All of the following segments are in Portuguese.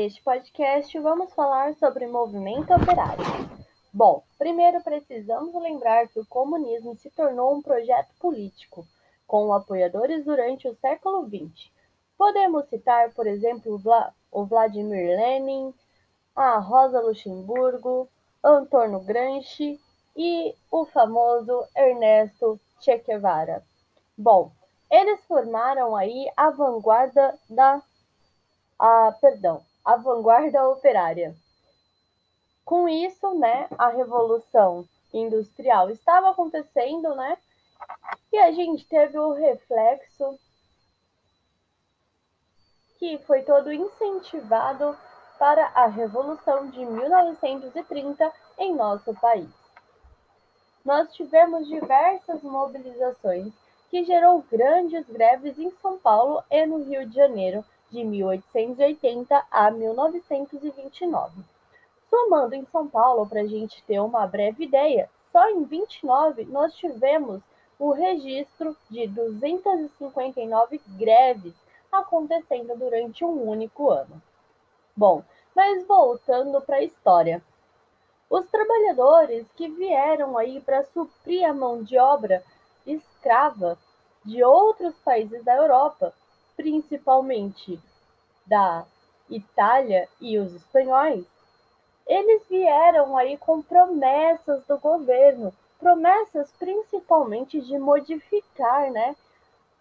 Neste podcast, vamos falar sobre movimento operário. Bom, primeiro precisamos lembrar que o comunismo se tornou um projeto político, com apoiadores durante o século XX. Podemos citar, por exemplo, o Vladimir Lenin, a Rosa Luxemburgo, Antônio Gramsci e o famoso Ernesto Che Guevara. Bom, eles formaram aí a vanguarda da a, perdão, a vanguarda operária. Com isso, né, a revolução industrial estava acontecendo, né? E a gente teve o reflexo que foi todo incentivado para a revolução de 1930 em nosso país. Nós tivemos diversas mobilizações que gerou grandes greves em São Paulo e no Rio de Janeiro de 1880 a 1929. Somando em São Paulo, para a gente ter uma breve ideia, só em 29 nós tivemos o registro de 259 greves acontecendo durante um único ano. Bom, mas voltando para a história. Os trabalhadores que vieram aí para suprir a mão de obra escrava de outros países da Europa principalmente da Itália e os espanhóis, eles vieram aí com promessas do governo, promessas principalmente de modificar, né,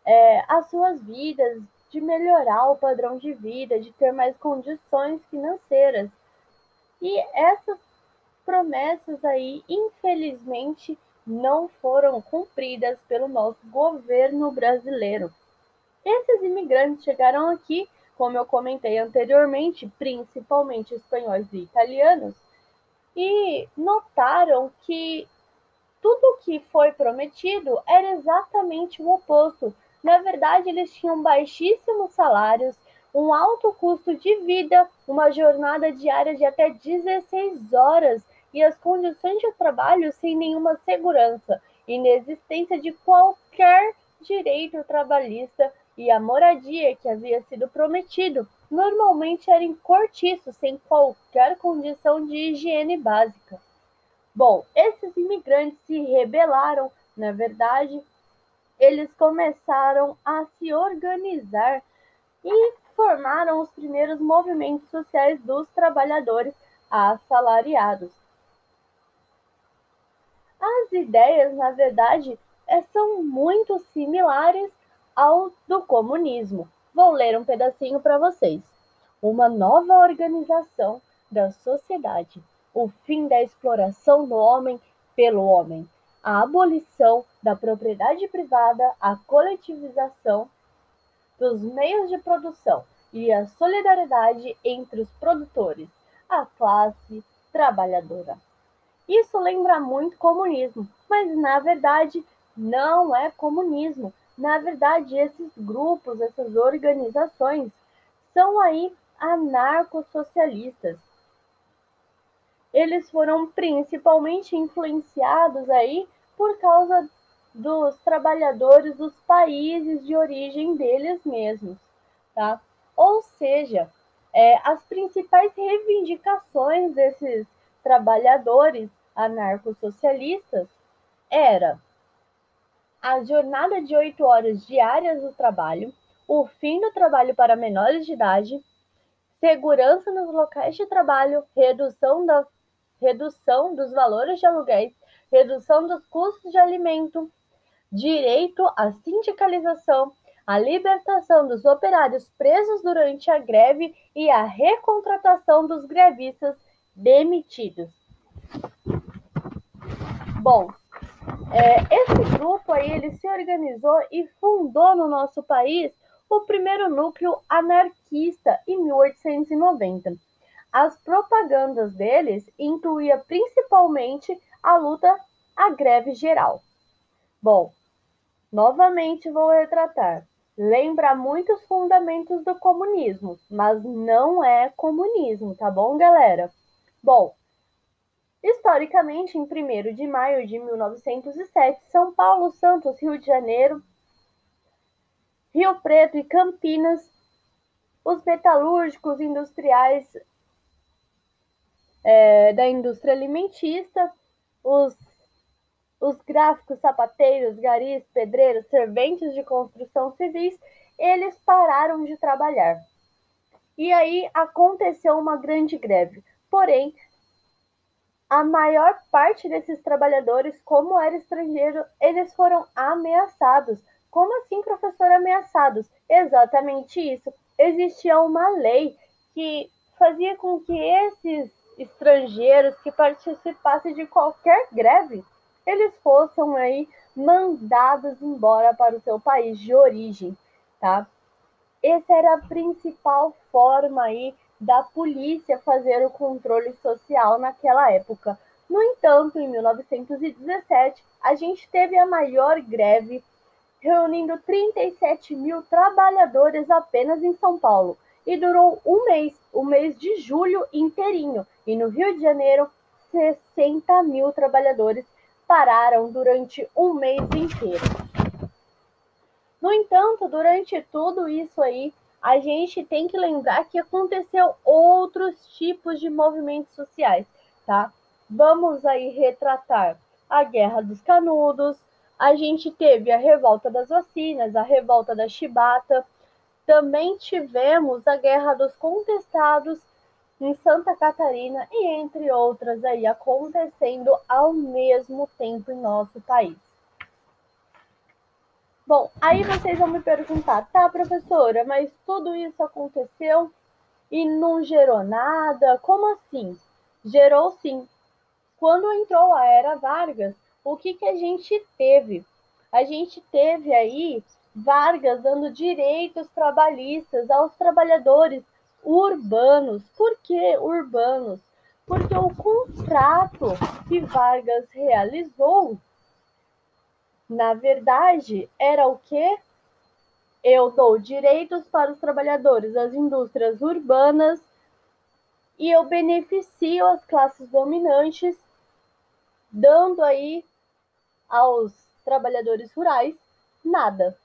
é, as suas vidas, de melhorar o padrão de vida, de ter mais condições financeiras. E essas promessas aí, infelizmente, não foram cumpridas pelo nosso governo brasileiro. Esses imigrantes chegaram aqui, como eu comentei anteriormente, principalmente espanhóis e italianos, e notaram que tudo que foi prometido era exatamente o oposto. Na verdade, eles tinham baixíssimos salários, um alto custo de vida, uma jornada diária de até 16 horas e as condições de trabalho sem nenhuma segurança, inexistência de qualquer direito trabalhista e a moradia que havia sido prometido normalmente era em cortiço, sem qualquer condição de higiene básica. Bom, esses imigrantes se rebelaram, na verdade, eles começaram a se organizar e formaram os primeiros movimentos sociais dos trabalhadores assalariados. As ideias, na verdade, é, são muito similares ao do comunismo. Vou ler um pedacinho para vocês. Uma nova organização da sociedade, o fim da exploração do homem pelo homem, a abolição da propriedade privada, a coletivização dos meios de produção e a solidariedade entre os produtores, a classe trabalhadora. Isso lembra muito comunismo, mas na verdade não é comunismo, na verdade, esses grupos, essas organizações, são aí anarcossocialistas. Eles foram principalmente influenciados aí por causa dos trabalhadores dos países de origem deles mesmos, tá? Ou seja, é, as principais reivindicações desses trabalhadores anarcossocialistas era a jornada de oito horas diárias do trabalho, o fim do trabalho para menores de idade, segurança nos locais de trabalho, redução, da, redução dos valores de aluguéis, redução dos custos de alimento, direito à sindicalização, a libertação dos operários presos durante a greve e a recontratação dos grevistas demitidos. Bom, é, esse grupo aí, ele se organizou e fundou no nosso país o primeiro núcleo anarquista em 1890. As propagandas deles incluía principalmente a luta à greve geral. Bom, novamente vou retratar. Lembra muitos fundamentos do comunismo, mas não é comunismo, tá bom, galera? Bom, Historicamente, em 1 de maio de 1907, São Paulo, Santos, Rio de Janeiro, Rio Preto e Campinas os metalúrgicos industriais é, da indústria alimentista, os, os gráficos sapateiros, garis, pedreiros, serventes de construção civis, eles pararam de trabalhar. E aí aconteceu uma grande greve. Porém, a maior parte desses trabalhadores, como era estrangeiro, eles foram ameaçados. Como assim, professor, ameaçados? Exatamente isso. Existia uma lei que fazia com que esses estrangeiros que participassem de qualquer greve, eles fossem aí mandados embora para o seu país de origem, tá? Essa era a principal forma aí da polícia fazer o controle social naquela época. No entanto, em 1917, a gente teve a maior greve, reunindo 37 mil trabalhadores apenas em São Paulo, e durou um mês, o mês de julho inteirinho. E no Rio de Janeiro, 60 mil trabalhadores pararam durante um mês inteiro. No entanto, durante tudo isso aí, a gente tem que lembrar que aconteceu outros tipos de movimentos sociais, tá? Vamos aí retratar a Guerra dos Canudos, a gente teve a revolta das vacinas, a revolta da chibata, também tivemos a Guerra dos Contestados em Santa Catarina e entre outras aí acontecendo ao mesmo tempo em nosso país. Bom, aí vocês vão me perguntar, tá, professora, mas tudo isso aconteceu e não gerou nada? Como assim? Gerou sim. Quando entrou a era Vargas, o que, que a gente teve? A gente teve aí Vargas dando direitos trabalhistas aos trabalhadores urbanos. Por que urbanos? Porque o contrato que Vargas realizou na verdade, era o que? Eu dou direitos para os trabalhadores das indústrias urbanas e eu beneficio as classes dominantes, dando aí aos trabalhadores rurais nada.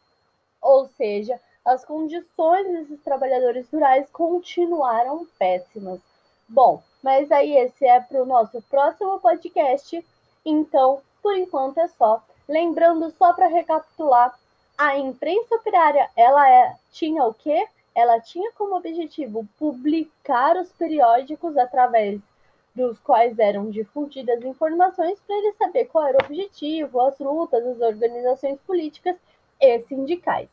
Ou seja, as condições desses trabalhadores rurais continuaram péssimas. Bom, mas aí esse é para o nosso próximo podcast. Então, por enquanto é só. Lembrando só para recapitular, a imprensa operária, ela é, tinha o quê? Ela tinha como objetivo publicar os periódicos através dos quais eram difundidas informações para ele saber qual era o objetivo, as lutas, as organizações políticas e sindicais.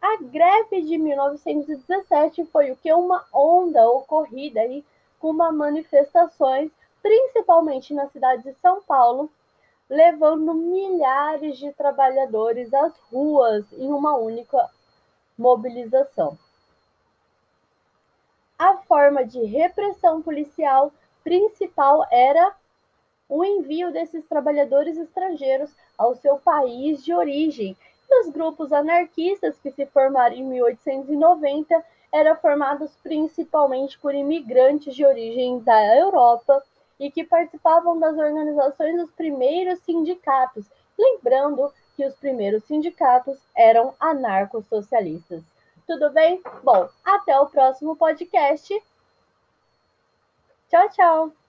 A greve de 1917 foi o que uma onda ocorrida aí com manifestações, principalmente na cidade de São Paulo, levando milhares de trabalhadores às ruas em uma única mobilização. A forma de repressão policial principal era o envio desses trabalhadores estrangeiros ao seu país de origem. E os grupos anarquistas que se formaram em 1890 eram formados principalmente por imigrantes de origem da Europa e que participavam das organizações dos primeiros sindicatos, lembrando que os primeiros sindicatos eram anarcossocialistas. Tudo bem? Bom, até o próximo podcast. Tchau, tchau!